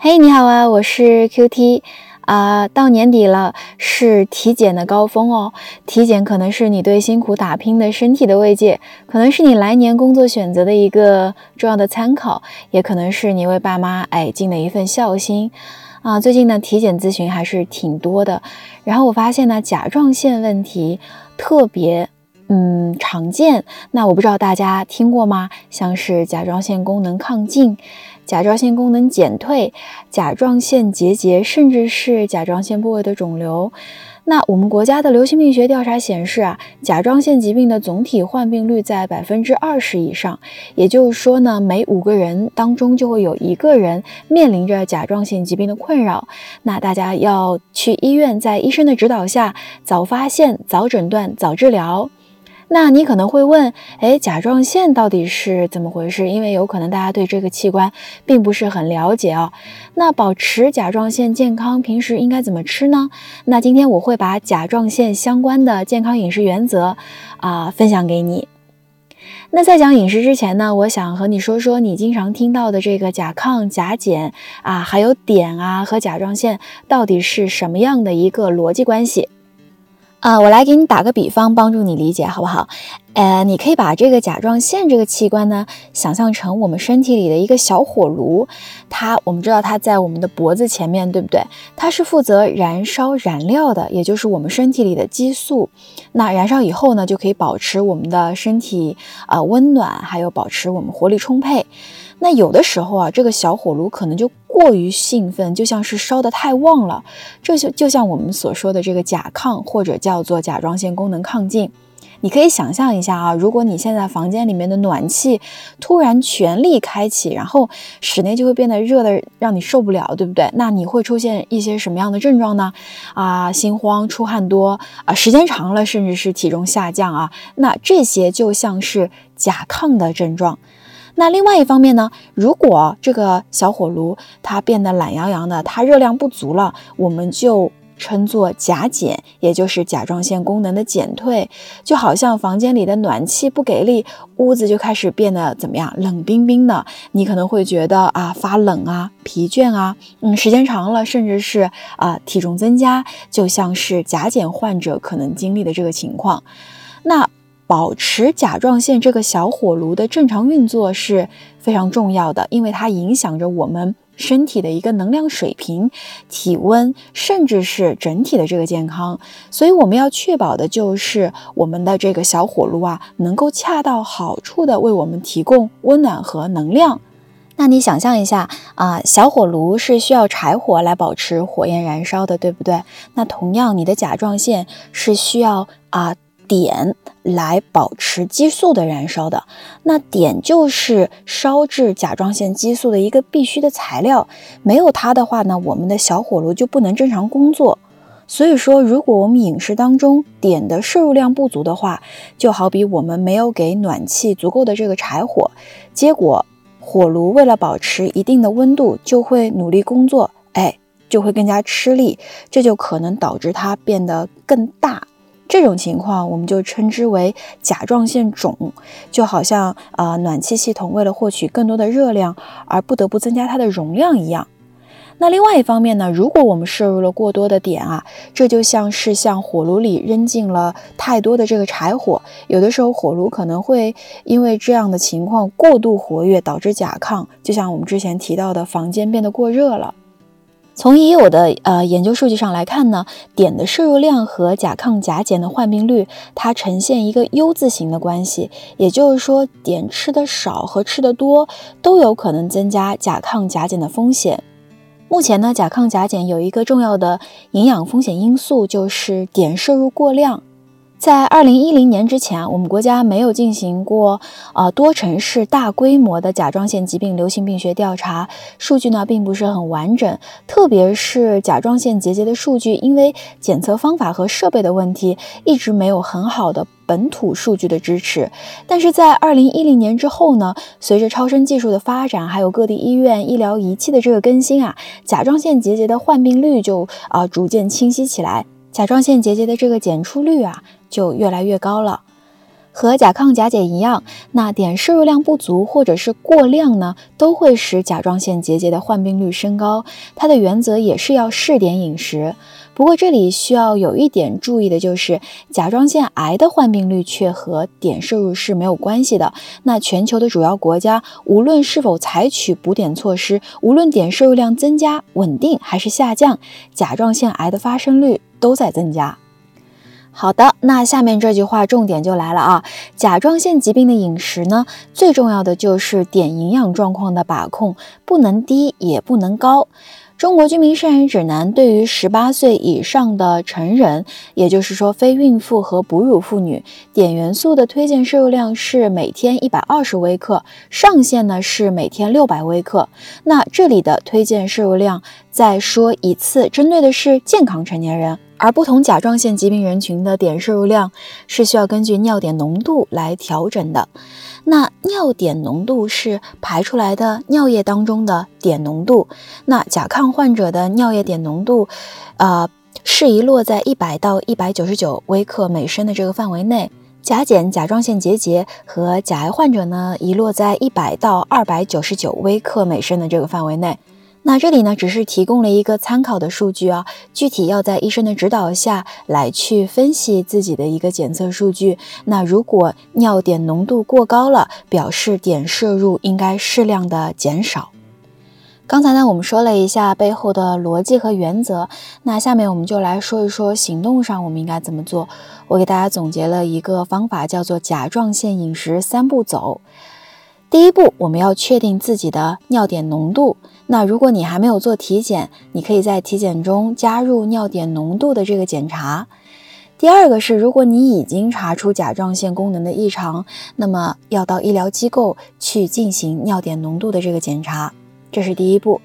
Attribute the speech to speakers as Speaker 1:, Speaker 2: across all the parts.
Speaker 1: 嘿，你好啊，我是 QT 啊。到年底了，是体检的高峰哦。体检可能是你对辛苦打拼的身体的慰藉，可能是你来年工作选择的一个重要的参考，也可能是你为爸妈哎尽的一份孝心啊。最近呢，体检咨询还是挺多的。然后我发现呢，甲状腺问题特别嗯常见。那我不知道大家听过吗？像是甲状腺功能亢进。甲状腺功能减退、甲状腺结节，甚至是甲状腺部位的肿瘤。那我们国家的流行病学调查显示啊，甲状腺疾病的总体患病率在百分之二十以上，也就是说呢，每五个人当中就会有一个人面临着甲状腺疾病的困扰。那大家要去医院，在医生的指导下，早发现、早诊断、早治疗。那你可能会问，哎，甲状腺到底是怎么回事？因为有可能大家对这个器官并不是很了解哦。那保持甲状腺健康，平时应该怎么吃呢？那今天我会把甲状腺相关的健康饮食原则啊分享给你。那在讲饮食之前呢，我想和你说说你经常听到的这个甲亢、甲减啊，还有碘啊和甲状腺到底是什么样的一个逻辑关系。啊，我来给你打个比方，帮助你理解，好不好？呃，你可以把这个甲状腺这个器官呢，想象成我们身体里的一个小火炉。它，我们知道它在我们的脖子前面，对不对？它是负责燃烧燃料的，也就是我们身体里的激素。那燃烧以后呢，就可以保持我们的身体啊温暖，还有保持我们活力充沛。那有的时候啊，这个小火炉可能就过于兴奋，就像是烧得太旺了，这就就像我们所说的这个甲亢，或者叫做甲状腺功能亢进。你可以想象一下啊，如果你现在房间里面的暖气突然全力开启，然后室内就会变得热的让你受不了，对不对？那你会出现一些什么样的症状呢？啊，心慌、出汗多啊，时间长了甚至是体重下降啊，那这些就像是甲亢的症状。那另外一方面呢，如果这个小火炉它变得懒洋洋的，它热量不足了，我们就称作甲减，也就是甲状腺功能的减退。就好像房间里的暖气不给力，屋子就开始变得怎么样，冷冰冰的。你可能会觉得啊发冷啊，疲倦啊，嗯，时间长了，甚至是啊体重增加，就像是甲减患者可能经历的这个情况。那。保持甲状腺这个小火炉的正常运作是非常重要的，因为它影响着我们身体的一个能量水平、体温，甚至是整体的这个健康。所以我们要确保的就是我们的这个小火炉啊，能够恰到好处的为我们提供温暖和能量。那你想象一下啊，小火炉是需要柴火来保持火焰燃烧的，对不对？那同样，你的甲状腺是需要啊。碘来保持激素的燃烧的，那碘就是烧制甲状腺激素的一个必须的材料，没有它的话呢，我们的小火炉就不能正常工作。所以说，如果我们饮食当中碘的摄入量不足的话，就好比我们没有给暖气足够的这个柴火，结果火炉为了保持一定的温度，就会努力工作，哎，就会更加吃力，这就可能导致它变得更大。这种情况我们就称之为甲状腺肿，就好像啊暖气系统为了获取更多的热量而不得不增加它的容量一样。那另外一方面呢，如果我们摄入了过多的碘啊，这就像是向火炉里扔进了太多的这个柴火，有的时候火炉可能会因为这样的情况过度活跃，导致甲亢，就像我们之前提到的房间变得过热了。从已有的呃研究数据上来看呢，碘的摄入量和甲亢甲减的患病率，它呈现一个 U 字形的关系。也就是说，碘吃的少和吃的多都有可能增加甲亢甲减的风险。目前呢，甲亢甲减有一个重要的营养风险因素，就是碘摄入过量。在二零一零年之前，我们国家没有进行过呃多城市大规模的甲状腺疾病流行病学调查，数据呢并不是很完整，特别是甲状腺结节的数据，因为检测方法和设备的问题，一直没有很好的本土数据的支持。但是在二零一零年之后呢，随着超声技术的发展，还有各地医院医疗仪器的这个更新啊，甲状腺结节的患病率就啊逐渐清晰起来。甲状腺结节的这个检出率啊，就越来越高了。和甲亢甲减一样，那碘摄入量不足或者是过量呢，都会使甲状腺结节的患病率升高。它的原则也是要试点饮食。不过这里需要有一点注意的就是，甲状腺癌的患病率却和碘摄入是没有关系的。那全球的主要国家，无论是否采取补碘措施，无论碘摄入量增加、稳定还是下降，甲状腺癌的发生率都在增加。好的，那下面这句话重点就来了啊！甲状腺疾病的饮食呢，最重要的就是碘营养状况的把控，不能低也不能高。中国居民膳食指南对于十八岁以上的成人，也就是说非孕妇和哺乳妇女，碘元素的推荐摄入量是每天一百二十微克，上限呢是每天六百微克。那这里的推荐摄入量，再说一次，针对的是健康成年人。而不同甲状腺疾病人群的碘摄入量是需要根据尿碘浓度来调整的。那尿碘浓度是排出来的尿液当中的碘浓度。那甲亢患者的尿液碘浓度，呃，适宜落在一百到一百九十九微克每升的这个范围内。甲减甲状腺结节和甲癌患者呢，宜落在一百到二百九十九微克每升的这个范围内。那这里呢，只是提供了一个参考的数据啊，具体要在医生的指导下来去分析自己的一个检测数据。那如果尿碘浓度过高了，表示碘摄入应该适量的减少。刚才呢，我们说了一下背后的逻辑和原则，那下面我们就来说一说行动上我们应该怎么做。我给大家总结了一个方法，叫做甲状腺饮食三步走。第一步，我们要确定自己的尿碘浓度。那如果你还没有做体检，你可以在体检中加入尿碘浓度的这个检查。第二个是，如果你已经查出甲状腺功能的异常，那么要到医疗机构去进行尿碘浓度的这个检查，这是第一步。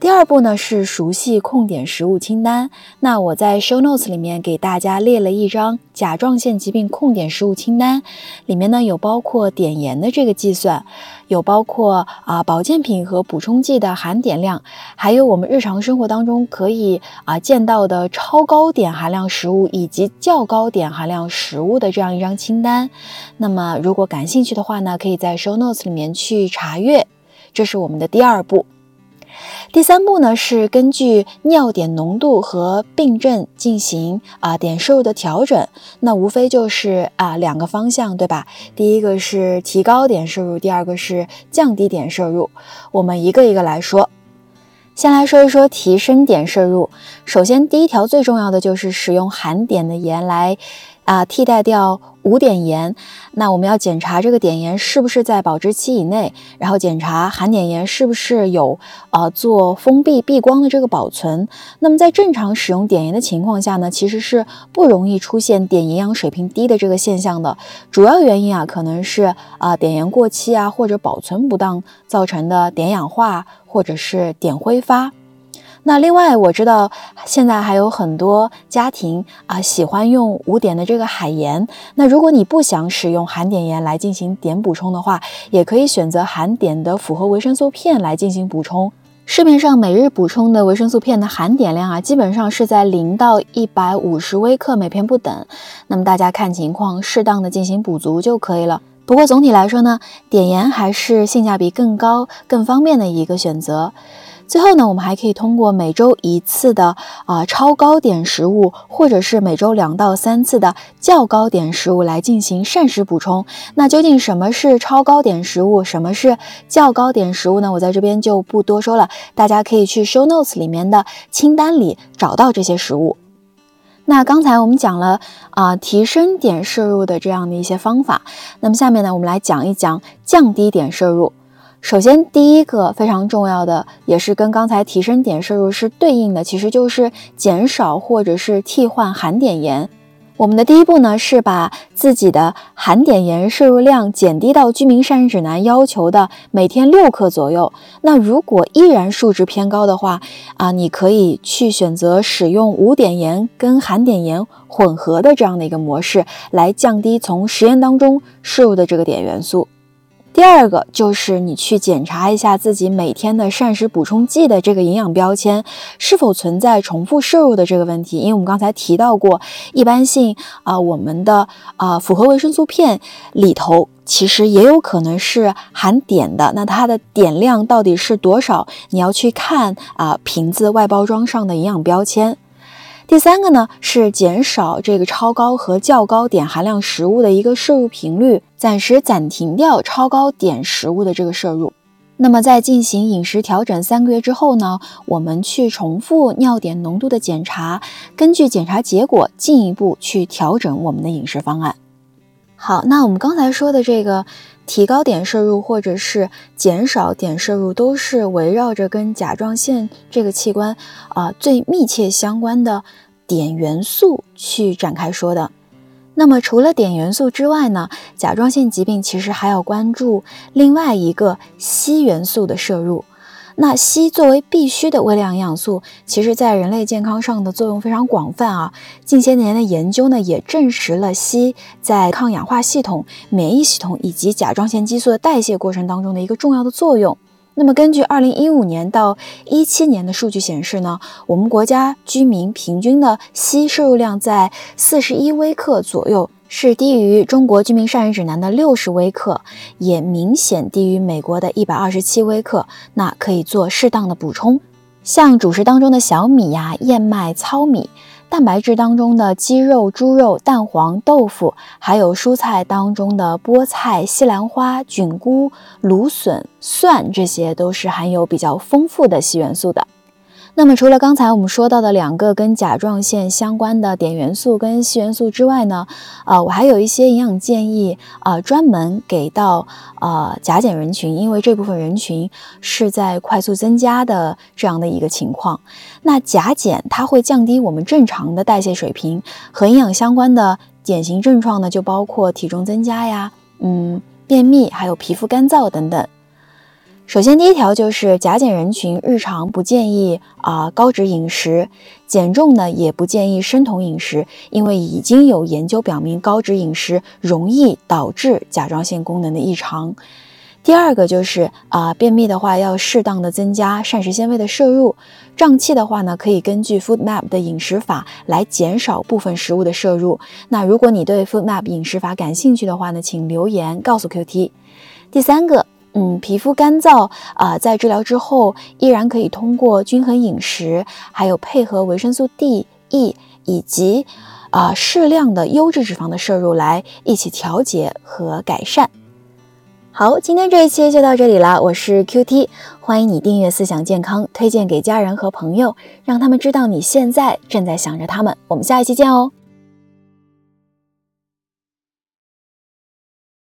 Speaker 1: 第二步呢是熟悉控碘食物清单。那我在 show notes 里面给大家列了一张甲状腺疾病控碘食物清单，里面呢有包括碘盐的这个计算，有包括啊保健品和补充剂的含碘量，还有我们日常生活当中可以啊见到的超高碘含量食物以及较高碘含量食物的这样一张清单。那么如果感兴趣的话呢，可以在 show notes 里面去查阅。这是我们的第二步。第三步呢，是根据尿碘浓度和病症进行啊碘摄入的调整。那无非就是啊两个方向，对吧？第一个是提高碘摄入，第二个是降低碘摄入。我们一个一个来说。先来说一说提升碘摄入。首先，第一条最重要的就是使用含碘的盐来。啊，替代掉无碘盐，那我们要检查这个碘盐是不是在保质期以内，然后检查含碘盐是不是有呃做封闭避光的这个保存。那么在正常使用碘盐的情况下呢，其实是不容易出现碘营养水平低的这个现象的。主要原因啊，可能是啊碘盐过期啊或者保存不当造成的碘氧化或者是碘挥发。那另外我知道，现在还有很多家庭啊喜欢用无碘的这个海盐。那如果你不想使用含碘盐来进行碘补充的话，也可以选择含碘的复合维生素片来进行补充。市面上每日补充的维生素片的含碘量啊，基本上是在零到一百五十微克每片不等。那么大家看情况，适当的进行补足就可以了。不过总体来说呢，碘盐还是性价比更高、更方便的一个选择。最后呢，我们还可以通过每周一次的啊超高点食物，或者是每周两到三次的较高点食物来进行膳食补充。那究竟什么是超高点食物，什么是较高点食物呢？我在这边就不多说了，大家可以去 show notes 里面的清单里找到这些食物。那刚才我们讲了啊提升碘摄入的这样的一些方法，那么下面呢，我们来讲一讲降低碘摄入。首先，第一个非常重要的，也是跟刚才提升碘摄入是对应的，其实就是减少或者是替换含碘盐。我们的第一步呢，是把自己的含碘盐摄入量减低到居民膳食指南要求的每天六克左右。那如果依然数值偏高的话，啊，你可以去选择使用无碘盐跟含碘盐混合的这样的一个模式，来降低从食盐当中摄入的这个碘元素。第二个就是你去检查一下自己每天的膳食补充剂的这个营养标签是否存在重复摄入的这个问题，因为我们刚才提到过，一般性啊，我们的啊复合维生素片里头其实也有可能是含碘的，那它的碘量到底是多少？你要去看啊瓶子外包装上的营养标签。第三个呢是减少这个超高和较高碘含量食物的一个摄入频率，暂时暂停掉超高碘食物的这个摄入。那么在进行饮食调整三个月之后呢，我们去重复尿碘浓度的检查，根据检查结果进一步去调整我们的饮食方案。好，那我们刚才说的这个提高碘摄入或者是减少碘摄入，都是围绕着跟甲状腺这个器官啊最密切相关的碘元素去展开说的。那么除了碘元素之外呢，甲状腺疾病其实还要关注另外一个硒元素的摄入。那硒作为必需的微量营养素，其实在人类健康上的作用非常广泛啊。近些年的研究呢，也证实了硒在抗氧化系统、免疫系统以及甲状腺激素的代谢过程当中的一个重要的作用。那么根据二零一五年到一七年的数据显示呢，我们国家居民平均的硒摄入量在四十一微克左右。是低于中国居民膳食指南的六十微克，也明显低于美国的一百二十七微克。那可以做适当的补充，像主食当中的小米呀、燕麦、糙米，蛋白质当中的鸡肉、猪肉、蛋黄、豆腐，还有蔬菜当中的菠菜、西兰花、菌菇、芦笋、蒜，这些都是含有比较丰富的硒元素的。那么除了刚才我们说到的两个跟甲状腺相关的碘元素跟硒元素之外呢，啊，我还有一些营养建议啊，专门给到呃甲减人群，因为这部分人群是在快速增加的这样的一个情况。那甲减它会降低我们正常的代谢水平，和营养相关的典型症状呢，就包括体重增加呀，嗯，便秘，还有皮肤干燥等等。首先，第一条就是甲减人群日常不建议啊高脂饮食，减重呢也不建议生酮饮食，因为已经有研究表明高脂饮食容易导致甲状腺功能的异常。第二个就是啊便秘的话要适当的增加膳食纤维的摄入，胀气的话呢可以根据 Food Map 的饮食法来减少部分食物的摄入。那如果你对 Food Map 饮食法感兴趣的话呢，请留言告诉 QT。第三个。嗯，皮肤干燥啊，在治疗之后依然可以通过均衡饮食，还有配合维生素 D、E 以及啊适量的优质脂肪的摄入来一起调节和改善。好，今天这一期就到这里了，我是 QT，欢迎你订阅思想健康，推荐给家人和朋友，让他们知道你现在正在想着他们。我们下一期见哦。